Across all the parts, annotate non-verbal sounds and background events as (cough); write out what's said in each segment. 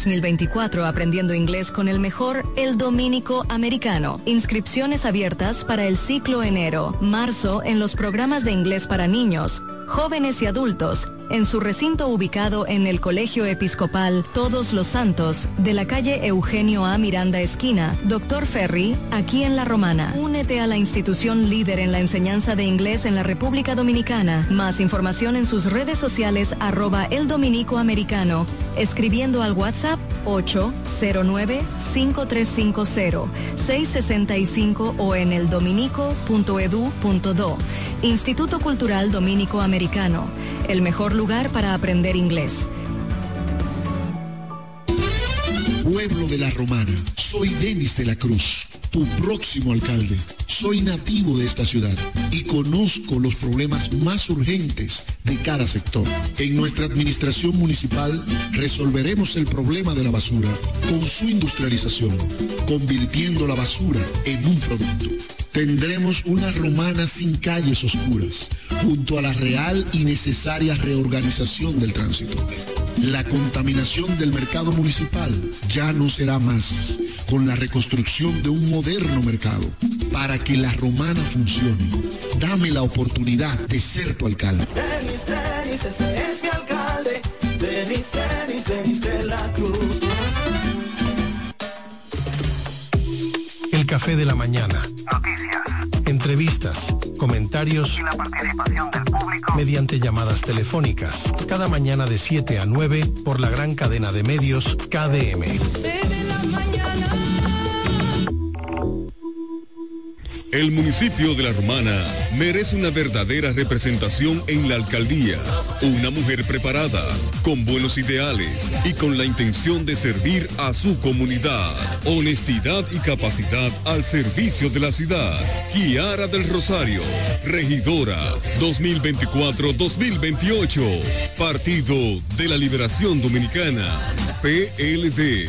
2024 aprendiendo inglés con el mejor El Dominico Americano. Inscripciones abiertas para el ciclo enero, marzo en los programas de inglés para niños, jóvenes y adultos en su recinto ubicado en el Colegio Episcopal Todos los Santos de la calle Eugenio A. Miranda Esquina, Doctor Ferry, aquí en La Romana. Únete a la institución líder en la enseñanza de inglés en la República Dominicana. Más información en sus redes sociales arroba el dominico americano, escribiendo al WhatsApp 809-5350-665 o en el dominico.edu.do. Instituto Cultural Dominico Americano, el mejor lugar para aprender inglés. Pueblo de la Romana, soy Denis de la Cruz, tu próximo alcalde. Soy nativo de esta ciudad y conozco los problemas más urgentes de cada sector. En nuestra administración municipal resolveremos el problema de la basura con su industrialización, convirtiendo la basura en un producto. Tendremos una romana sin calles oscuras, junto a la real y necesaria reorganización del tránsito. La contaminación del mercado municipal ya no será más con la reconstrucción de un moderno mercado. Para que la romana funcione, dame la oportunidad de ser tu alcalde. Denis, Denis, ese es mi alcalde. Denis, Denis, Denis de la Cruz. El café de la mañana. Noticias. Entrevistas, comentarios y la participación del público mediante llamadas telefónicas. Cada mañana de 7 a 9 por la gran cadena de medios KDM. El municipio de La Romana merece una verdadera representación en la alcaldía. Una mujer preparada, con buenos ideales y con la intención de servir a su comunidad. Honestidad y capacidad al servicio de la ciudad. Kiara del Rosario, regidora 2024-2028. Partido de la Liberación Dominicana. PLD.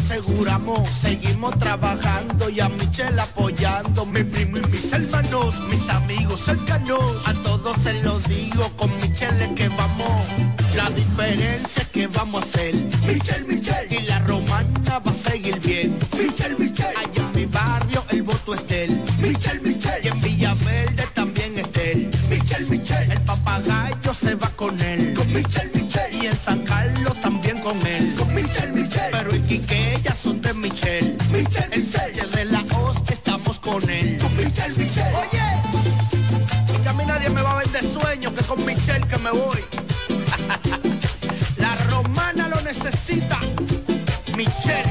Aseguramos, seguimos trabajando y a Michelle apoyando, mi primo y mis hermanos, mis amigos cercanos, a todos se los digo, con Michelle es que vamos, la diferencia es que vamos a hacer, Michelle, Michelle, y la romana va a seguir bien, Michelle, Michelle, allá en mi barrio el voto es de él, Michelle, Michelle, y en Villaverde también es de él, Michelle, Michelle, el papagayo se va con él, con Michelle, Michelle, y en San Carlos también con él, Michel, Michel. De la Oz, estamos con él. Con Michel, Michel. Oye, que a mí nadie me va a vender sueños, que con Michel que me voy. la romana lo necesita. Michel,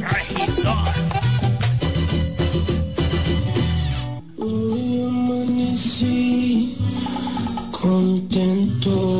regidor. Hoy amanecí contento.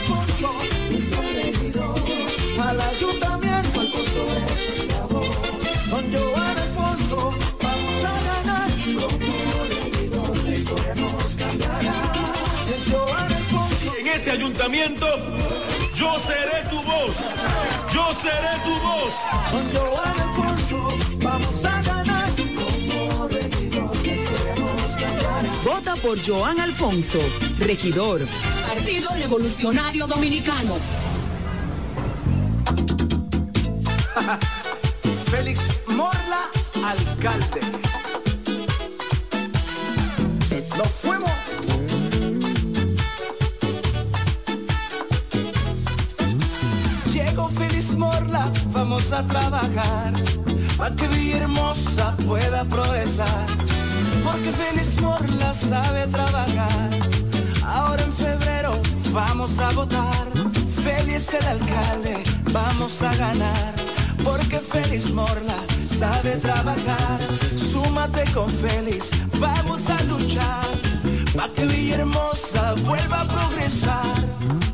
Al ayuntamiento, Alfonso es nuestra voz. Con Joan Alfonso vamos a ganar. Como regidor, la historia nos cambiará. Es Joan Alfonso. en ese ayuntamiento, yo seré tu voz. Yo seré tu voz. Con Joan Alfonso vamos a ganar. Como regidor, la historia nos cambiará. Vota por Joan Alfonso, regidor. Partido Revolucionario Dominicano. (laughs) Félix Morla, alcalde. Nos fuimos. Llegó Feliz Morla, vamos a trabajar para que Villahermosa pueda progresar. Porque Feliz Morla sabe trabajar. Ahora en febrero vamos a votar. Feliz el alcalde, vamos a ganar. Porque Feliz Morla sabe trabajar. Súmate con Feliz, vamos a luchar. Para que Villahermosa vuelva a progresar.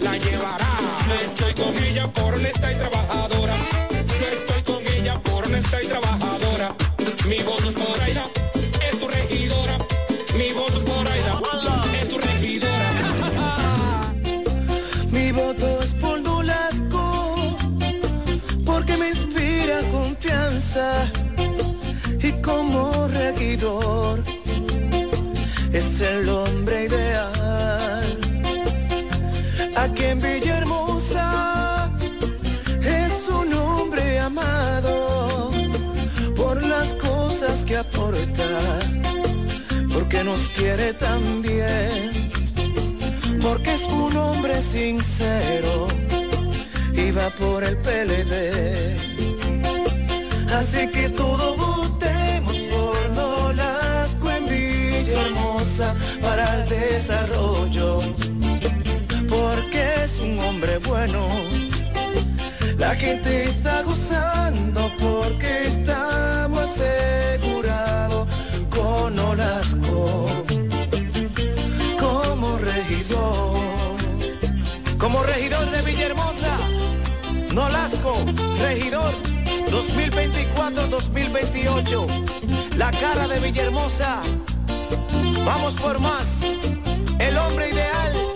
La llevará. Yo estoy con ella por honesta y trabajadora. Sincero va por el PLD. Así que todo votemos por Nolasco en Villahermosa para el desarrollo, porque es un hombre bueno. La gente está gozando regidor 2024-2028. La cara de Villahermosa. Vamos por más. El hombre ideal.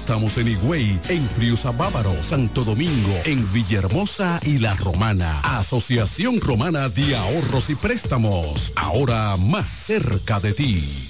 Estamos en Higüey, en Friusa Bávaro, Santo Domingo, en Villahermosa y La Romana. Asociación Romana de Ahorros y Préstamos, ahora más cerca de ti.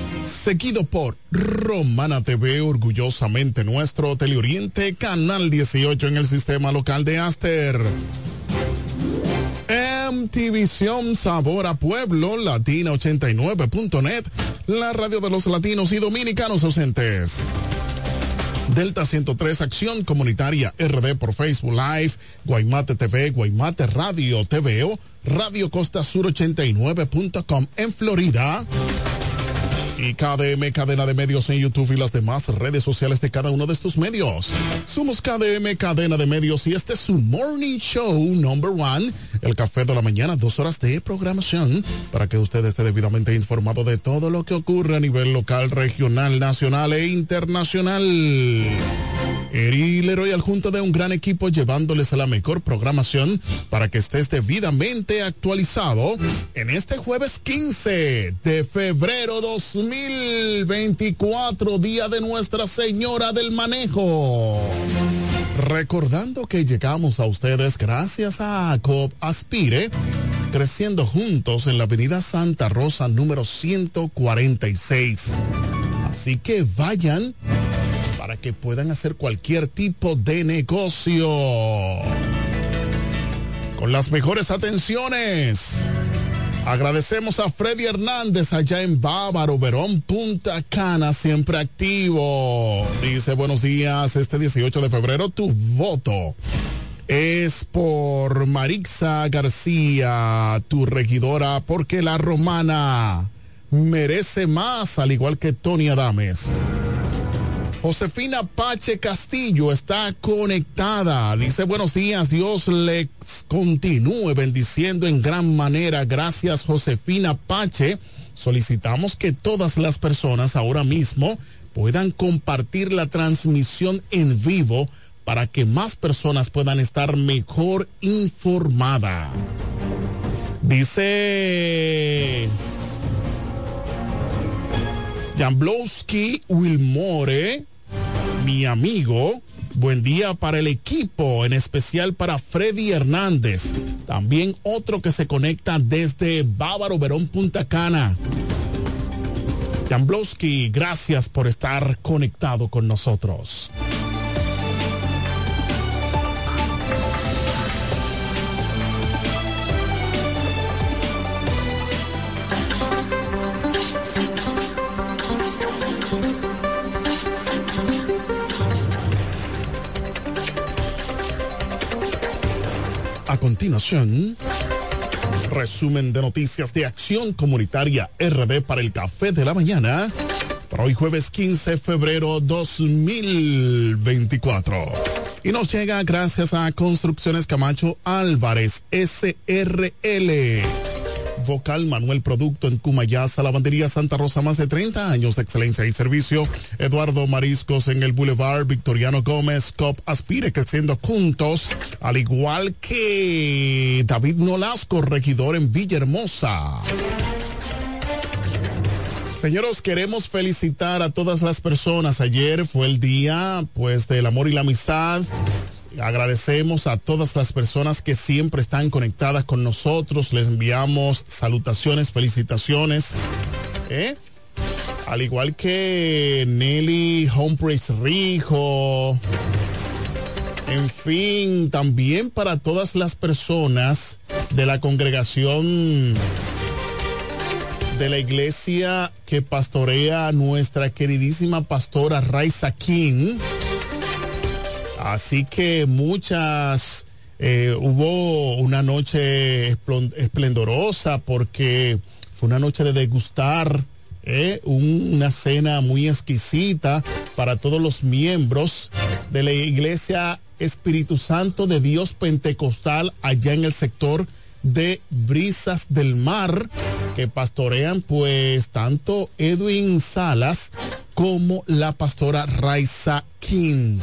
seguido por Romana TV, orgullosamente nuestro Teleoriente, Canal 18 en el sistema local de Aster. MTVision Sabor a Pueblo, Latina89.net, la radio de los latinos y dominicanos ausentes. Delta 103 Acción Comunitaria RD por Facebook Live, Guaymate TV, Guaymate Radio TVO, Radio Costa Sur 89.com en Florida. Y KDM, cadena de medios en YouTube y las demás redes sociales de cada uno de estos medios. Somos KDM, cadena de medios, y este es su Morning Show Number One, el café de la mañana, dos horas de programación, para que usted esté debidamente informado de todo lo que ocurre a nivel local, regional, nacional e internacional. Eri Leroy al junto de un gran equipo llevándoles a la mejor programación para que estés debidamente actualizado en este jueves 15 de febrero 2024, día de Nuestra Señora del Manejo. Recordando que llegamos a ustedes gracias a COP Aspire, creciendo juntos en la avenida Santa Rosa número 146. Así que vayan para que puedan hacer cualquier tipo de negocio. Con las mejores atenciones. Agradecemos a Freddy Hernández allá en Bávaro, Verón, Punta Cana, siempre activo. Dice buenos días, este 18 de febrero tu voto es por Marixa García, tu regidora, porque la romana merece más, al igual que Tony Adames. Josefina Pache Castillo está conectada. Dice buenos días, Dios les continúe bendiciendo en gran manera. Gracias Josefina Pache. Solicitamos que todas las personas ahora mismo puedan compartir la transmisión en vivo para que más personas puedan estar mejor informadas. Dice Jamblowski Wilmore, mi amigo. Buen día para el equipo, en especial para Freddy Hernández. También otro que se conecta desde Bávaro Verón Punta Cana. Jamblowski, gracias por estar conectado con nosotros. A continuación, resumen de noticias de Acción Comunitaria RD para el Café de la Mañana. Para hoy jueves 15 de febrero 2024. Y nos llega gracias a Construcciones Camacho Álvarez SRL. Vocal Manuel Producto en Cumayasa, Lavandería Santa Rosa, más de 30 años de excelencia y servicio. Eduardo Mariscos en el Boulevard Victoriano Gómez, COP Aspire creciendo juntos, al igual que David Nolasco, regidor en Villahermosa. Señoros, queremos felicitar a todas las personas. Ayer fue el día, pues, del amor y la amistad. Agradecemos a todas las personas que siempre están conectadas con nosotros. Les enviamos salutaciones, felicitaciones. ¿eh? Al igual que Nelly Humphreys Rijo. En fin, también para todas las personas de la congregación de la iglesia que pastorea nuestra queridísima pastora Raisa King. Así que muchas, eh, hubo una noche esplendorosa porque fue una noche de degustar eh, una cena muy exquisita para todos los miembros de la iglesia Espíritu Santo de Dios Pentecostal allá en el sector de Brisas del Mar que pastorean pues tanto Edwin Salas como la pastora Raisa King.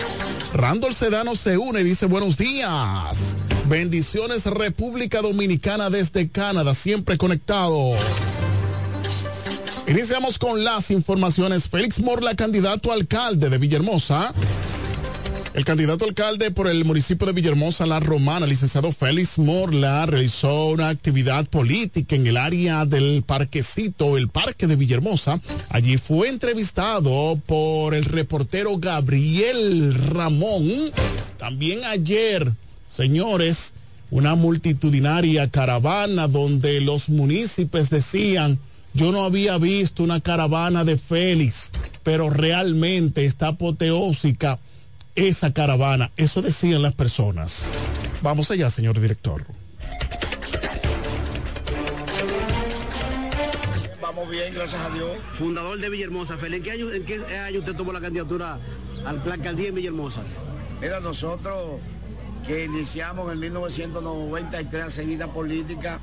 Randall Sedano se une y dice buenos días. Bendiciones República Dominicana desde Canadá, siempre conectado. Iniciamos con las informaciones. Félix Morla, candidato a alcalde de Villahermosa, El candidato alcalde por el municipio de Villahermosa, La Romana, licenciado Félix Morla, realizó una actividad política en el área del parquecito, el parque de Villahermosa. Allí fue entrevistado por el reportero Gabriel Ramón. También ayer, señores, una multitudinaria caravana donde los municipios decían, yo no había visto una caravana de Félix, pero realmente está apoteósica esa caravana. Eso decían las personas. Vamos allá, señor director. Vamos bien, gracias a Dios. Fundador de Villahermosa, Félix, ¿en qué año, en qué año usted tomó la candidatura a la alcaldía en Villahermosa? Mira, nosotros que iniciamos en 1993 hacer vida política,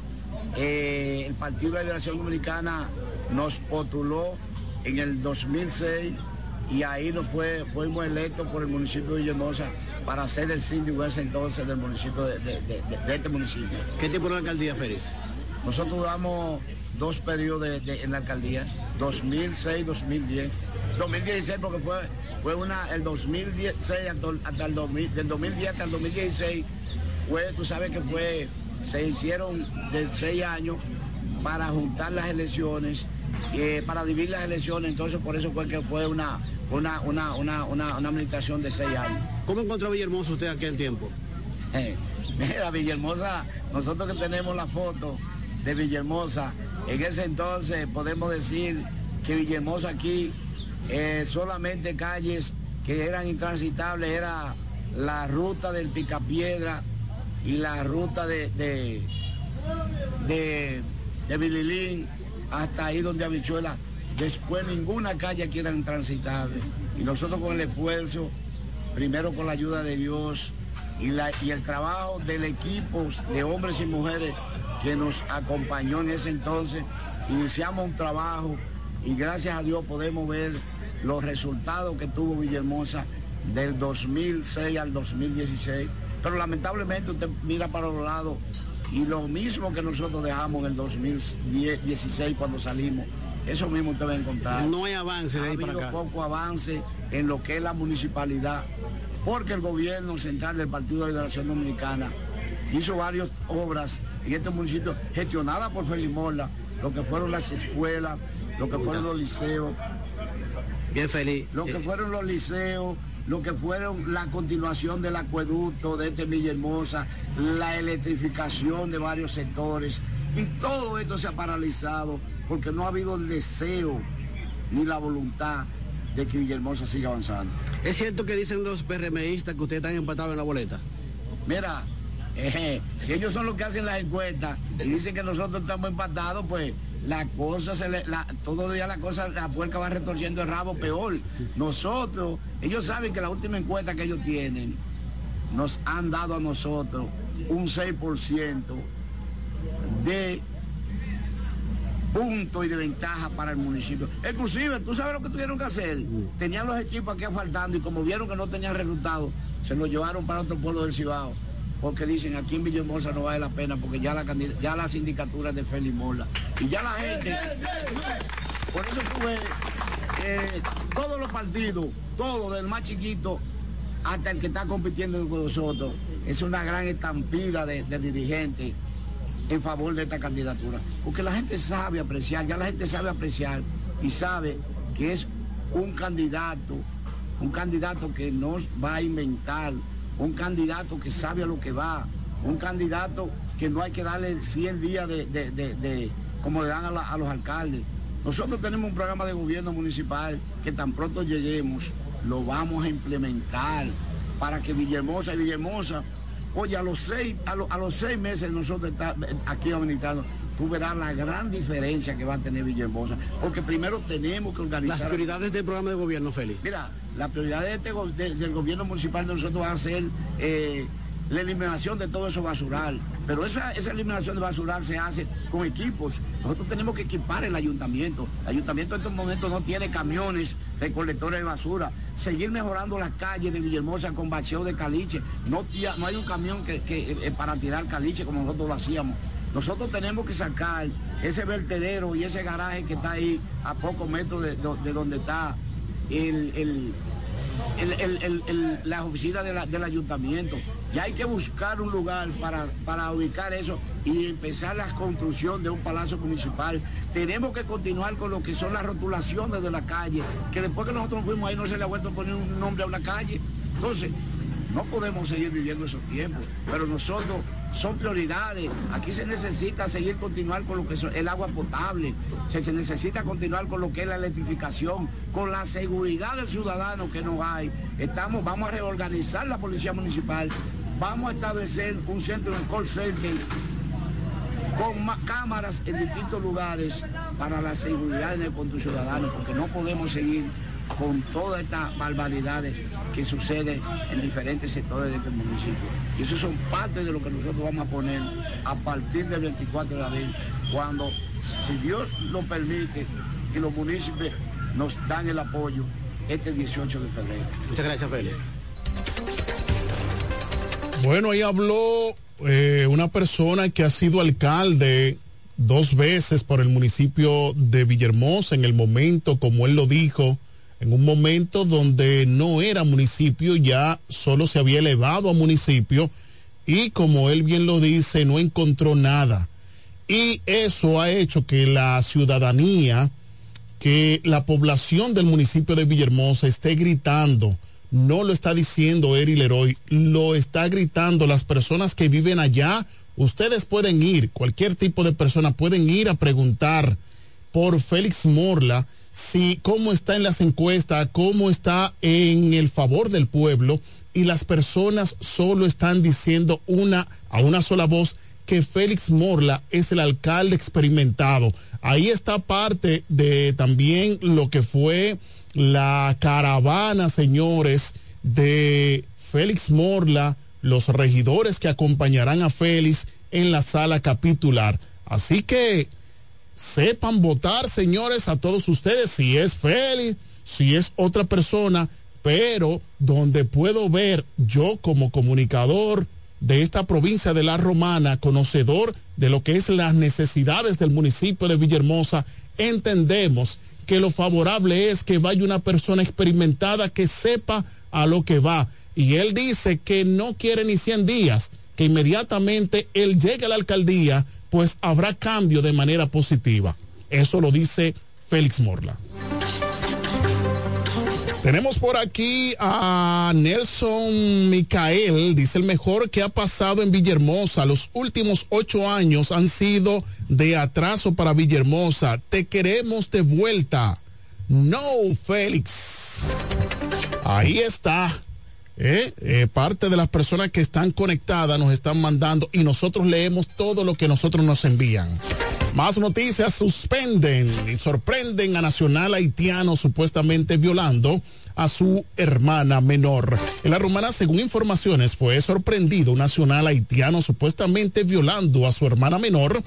eh, el Partido de Liberación Dominicana nos postuló en el 2006 y ahí nos fue, fuimos electos por el municipio de Villahermosa para ser el síndico ese entonces del municipio de, de- de- de este municipio. ¿Qué tiempo en la alcaldía, Félix? Nosotros damos dos periodos en la alcaldía, 2006-2010. 2016 porque fue, fue una, el 2016 hasta, hasta el 2000, del 2010 hasta el 2016 fue, tú sabes que fue, se hicieron de seis años para juntar las elecciones, eh, para dividir las elecciones, entonces por eso fue que fue una, una, una, una, una, una administración de seis años. ¿Cómo encontró Villahermosa usted aquel tiempo? Eh, (laughs) mira, Villahermosa, nosotros que tenemos la foto de Villahermosa, en ese entonces podemos decir que Villahermosa aquí eh, solamente calles que eran intransitables era la ruta del Picapiedra y la ruta de, de, de, de Bililín hasta ahí donde Habichuela. Después ninguna calle aquí era intransitable. Y nosotros con el esfuerzo, primero con la ayuda de Dios y, la, y el trabajo del equipo de hombres y mujeres que nos acompañó en ese entonces, iniciamos un trabajo y gracias a Dios podemos ver los resultados que tuvo Villahermosa del 2006 al 2016. Pero lamentablemente usted mira para los lados y lo mismo que nosotros dejamos en el 2016 cuando salimos, eso mismo usted va a encontrar. No hay avance de ha ahí para habido acá. poco avance en lo que es la municipalidad, porque el gobierno central del Partido de Liberación Dominicana hizo varias obras en este municipio gestionadas por Félix Morla, lo que fueron las escuelas, lo que fueron los liceos, Bien feliz. lo que fueron los liceos, lo que fueron la continuación del acueducto de este Villahermosa, la electrificación de varios sectores. Y todo esto se ha paralizado porque no ha habido el deseo ni la voluntad de que Villahermosa siga avanzando. ¿Es cierto que dicen los PRMistas que ustedes están empatados en la boleta? Mira, eh, si ellos son los que hacen las encuestas y dicen que nosotros estamos empatados, pues la cosa se le, la, todo día la cosa, la puerca va retorciendo el rabo peor. Nosotros, ellos saben que la última encuesta que ellos tienen nos han dado a nosotros un 6% de punto y de ventaja para el municipio. Inclusive, tú sabes lo que tuvieron que hacer. Tenían los equipos aquí faltando y como vieron que no tenían resultados, se los llevaron para otro pueblo del Cibao. Porque dicen, aquí en Villahermosa no vale la pena porque ya la, ya la sindicatura es de Félix Mola. Y ya la gente... Por eso tú ves, eh, todos los partidos, todos, del más chiquito hasta el que está compitiendo con nosotros, es una gran estampida de, de dirigentes en favor de esta candidatura. Porque la gente sabe apreciar, ya la gente sabe apreciar y sabe que es un candidato, un candidato que nos va a inventar, un candidato que sabe a lo que va, un candidato que no hay que darle 100 días de, de- de- como le dan a los alcaldes. Nosotros tenemos un programa de gobierno municipal que tan pronto lleguemos, lo vamos a implementar para que Villahermosa y Villahermosa Oye, a los seis, a, lo- a los seis meses nosotros está- aquí administrando, tú verás la gran diferencia que va a tener Villahermosa. Porque primero tenemos que organizar. Las prioridades del programa de gobierno, Félix. Mira, la prioridad de este de- del gobierno municipal de nosotros va a ser eh, la eliminación de todo eso basural. Pero esa, esa eliminación de basural se hace con equipos. Nosotros tenemos que equipar el ayuntamiento. El ayuntamiento en estos momentos no tiene camiones recolectores de basura. Seguir mejorando las calles de Villahermosa con vacío de caliche. No, no hay un camión que, eh, para tirar caliche como nosotros lo hacíamos. Nosotros tenemos que sacar ese vertedero y ese garaje que está ahí a pocos metros de, do- de donde está el, el- las oficinas del ayuntamiento. Ya hay que buscar un lugar para, para ubicar eso y empezar la construcción de un palacio municipal. Tenemos que continuar con lo que son las rotulaciones de la calle, que después que nosotros fuimos ahí no se le ha vuelto a poner un nombre a una calle. Entonces, no podemos seguir viviendo esos tiempos, pero nosotros son prioridades. Aquí se necesita seguir continuar con lo que es el agua potable, se, se necesita continuar con lo que es la electrificación, con la seguridad del ciudadano que no hay. Estamos, vamos a reorganizar la policía municipal, vamos a establecer un centro de call center con más cámaras en distintos lugares para la seguridad de nuestros ciudadanos, porque no podemos seguir con todas estas barbaridades que suceden en diferentes sectores de este municipio. Y eso son parte de lo que nosotros vamos a poner a partir del 24 de abril, cuando, si Dios lo permite y los municipios nos dan el apoyo, este 18 de febrero. Muchas gracias, Félix. Bueno, ahí habló eh, una persona que ha sido alcalde dos veces por el municipio de Villahermosa en el momento, como él lo dijo, en un momento donde no era municipio, ya solo se había elevado a municipio y como él bien lo dice, no encontró nada. Y eso ha hecho que la ciudadanía, que la población del municipio de Villahermosa esté gritando, no lo está diciendo Eri Leroy, lo está gritando las personas que viven allá. Ustedes pueden ir, cualquier tipo de persona pueden ir a preguntar por Félix Morla si cómo está en las encuestas, cómo está en el favor del pueblo y las personas solo están diciendo una a una sola voz que Félix Morla es el alcalde experimentado. Ahí está parte de también lo que fue la caravana, señores, de Félix Morla, los regidores que acompañarán a Félix en la sala capitular. Así que sepan votar, señores, a todos ustedes, si es Félix, si es otra persona, pero donde puedo ver yo como comunicador de esta provincia de La Romana, conocedor de lo que es las necesidades del municipio de Villahermosa, entendemos que lo favorable es que vaya una persona experimentada que sepa a lo que va. Y él dice que no quiere ni 100 días, que inmediatamente él llegue a la alcaldía, pues habrá cambio de manera positiva. Eso lo dice Félix Morla. Tenemos por aquí a Nelson Micael, dice el mejor que ha pasado en Villahermosa. Los últimos ocho años han sido de atraso para Villahermosa. Te queremos de vuelta. No, Félix. Ahí está. Eh, eh, parte de las personas que están conectadas nos están mandando y nosotros leemos todo lo que nosotros nos envían. Más noticias suspenden y sorprenden a Nacional Haitiano supuestamente violando a su hermana menor. En la romana, según informaciones, fue sorprendido un nacional haitiano supuestamente violando a su hermana menor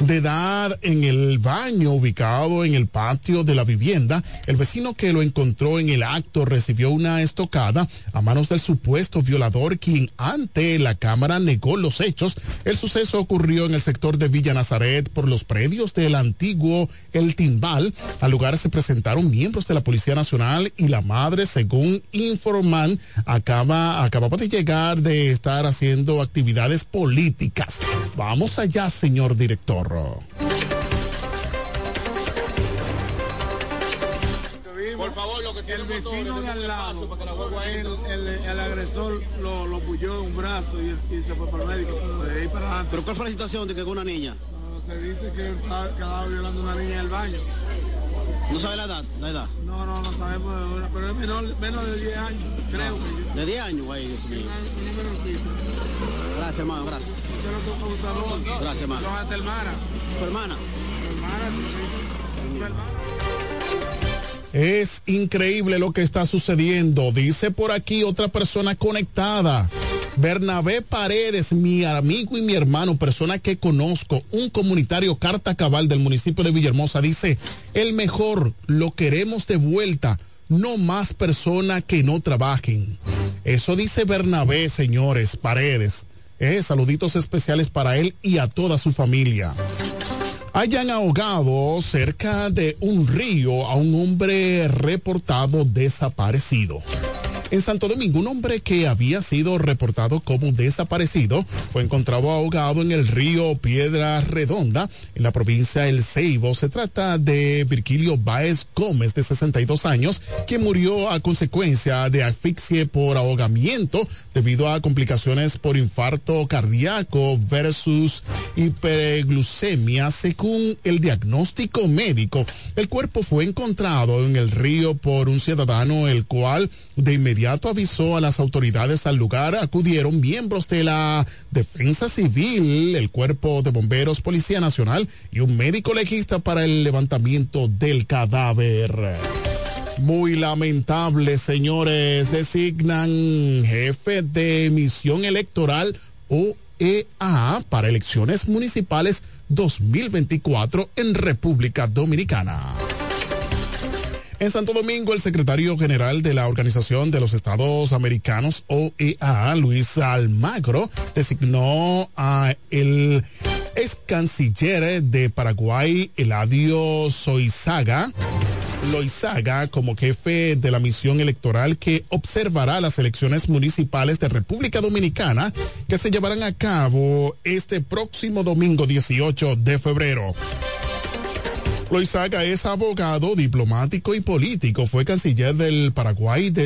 de edad en el baño ubicado en el patio de la vivienda. El vecino que lo encontró en el acto recibió una estocada a manos del supuesto violador, quien ante la cámara negó los hechos. El suceso ocurrió en el sector de Villa Nazaret por los predios del antiguo El Timbal. Al lugar se presentaron miembros de la Policía Nacional y la según informan, acaba, acababa de llegar de estar haciendo actividades políticas. Vamos allá, señor director. Por favor, lo que tiene el vecino de al lado, el, el, el agresor lo, lo puyó en un brazo y, y se fue para el médico. De ahí para adelante. ¿Pero cuál fue la situación de que con una niña? No, se dice que estaba, estaba violando a una niña en el baño. ¿No sabe la edad? La edad. No, no, no sabemos, pero es menor, menos de 10 años, creo que yo. De 10 años, güey, Dios mío. Gracias, hermano, gracias. Se lo toca un salón. Gracias, hermano. Son hasta hermana. ¿Tu hermana? Tu hermana, tu hermana. Es increíble lo que está sucediendo. Dice por aquí otra persona conectada. Bernabé Paredes, mi amigo y mi hermano, persona que conozco, un comunitario carta cabal del municipio de Villahermosa, dice, el mejor, lo queremos de vuelta, no más personas que no trabajen. Eso dice Bernabé, señores, Paredes. Eh, saluditos especiales para él y a toda su familia hayan ahogado cerca de un río a un hombre reportado desaparecido. En Santo Domingo, un hombre que había sido reportado como desaparecido fue encontrado ahogado en el río Piedra Redonda, en la provincia El Ceibo. Se trata de Virgilio Báez Gómez, de 62 años, que murió a consecuencia de asfixia por ahogamiento debido a complicaciones por infarto cardíaco versus hiperglucemia, según el diagnóstico médico. El cuerpo fue encontrado en el río por un ciudadano, el cual de inmediato avisó a las autoridades al lugar. Acudieron miembros de la Defensa Civil, el Cuerpo de Bomberos, Policía Nacional y un médico legista para el levantamiento del cadáver. Muy lamentable, señores. Designan jefe de misión electoral OEA para elecciones municipales 2024 en República Dominicana. En Santo Domingo, el secretario general de la Organización de los Estados Americanos, OEA, Luis Almagro, designó a el ex canciller de Paraguay, Eladio Soizaga, Loizaga como jefe de la misión electoral que observará las elecciones municipales de República Dominicana que se llevarán a cabo este próximo domingo 18 de febrero. Loizaga es abogado, diplomático y político. Fue canciller del Paraguay desde